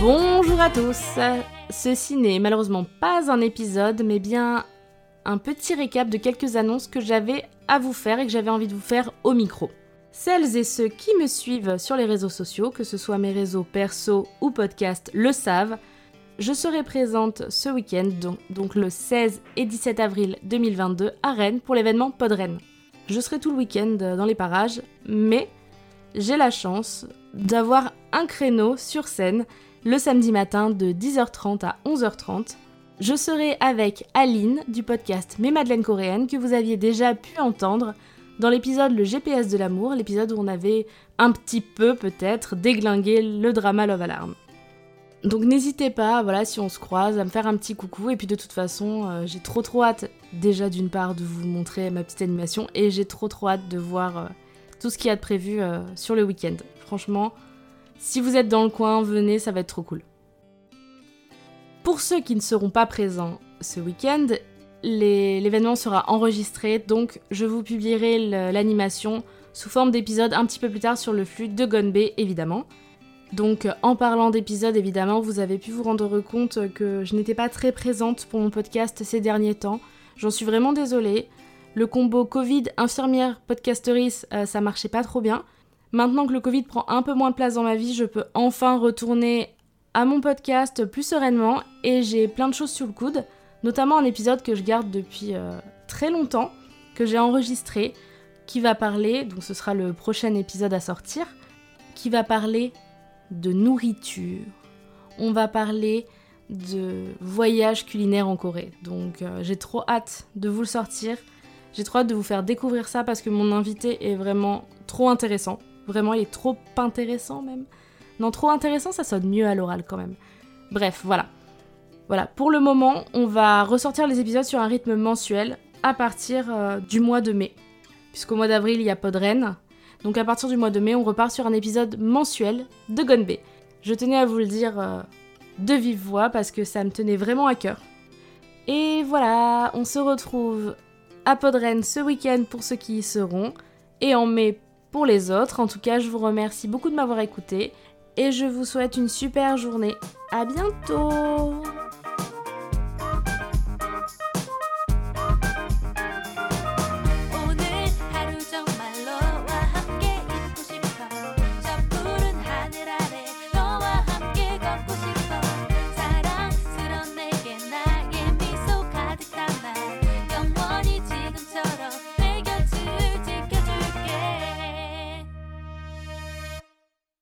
Bonjour à tous Ceci n'est malheureusement pas un épisode, mais bien un petit récap de quelques annonces que j'avais à vous faire et que j'avais envie de vous faire au micro. Celles et ceux qui me suivent sur les réseaux sociaux, que ce soit mes réseaux perso ou podcast, le savent. Je serai présente ce week-end, donc, le 16 et 17 avril 2022, à Rennes pour l'événement Podrennes. Je serai tout le week-end dans les parages, mais j'ai la chance d'avoir un créneau sur scène le samedi matin de 10h30 à 11h30. Je serai avec Aline du podcast Mes Madeleines coréennes que vous aviez déjà pu entendre dans l'épisode Le GPS de l'amour, l'épisode où on avait un petit peu peut-être déglingué le drama Love Alarm. Donc n'hésitez pas, voilà, si on se croise, à me faire un petit coucou. Et puis de toute façon, euh, j'ai trop trop hâte déjà d'une part de vous montrer ma petite animation et j'ai trop trop hâte de voir euh, tout ce qu'il y a de prévu euh, sur le week-end. Franchement, si vous êtes dans le coin, venez, ça va être trop cool. Pour ceux qui ne seront pas présents ce week-end, l'événement sera enregistré, donc je vous publierai l'animation sous forme d'épisode un petit peu plus tard sur le flux de Gonbe, évidemment. Donc en parlant d'épisodes, évidemment, vous avez pu vous rendre compte que je n'étais pas très présente pour mon podcast ces derniers temps. J'en suis vraiment désolée. Le combo Covid, infirmière, podcasteris, euh, ça marchait pas trop bien. Maintenant que le Covid prend un peu moins de place dans ma vie, je peux enfin retourner à mon podcast plus sereinement et j'ai plein de choses sous le coude, notamment un épisode que je garde depuis euh, très longtemps, que j'ai enregistré, qui va parler, donc ce sera le prochain épisode à sortir, qui va parler de nourriture. On va parler de voyage culinaire en Corée. Donc euh, j'ai trop hâte de vous le sortir. J'ai trop hâte de vous faire découvrir ça parce que mon invité est vraiment trop intéressant. Vraiment, il est trop intéressant même. Non, trop intéressant, ça sonne mieux à l'oral quand même. Bref, voilà. Voilà, pour le moment, on va ressortir les épisodes sur un rythme mensuel à partir euh, du mois de mai. Puisqu'au mois d'avril, il y a Podren. Donc à partir du mois de mai, on repart sur un épisode mensuel de Gonbe. Je tenais à vous le dire euh, de vive voix parce que ça me tenait vraiment à cœur. Et voilà, on se retrouve à Podren ce week-end pour ceux qui y seront. Et en mai pour les autres. En tout cas, je vous remercie beaucoup de m'avoir écouté et je vous souhaite une super journée. À bientôt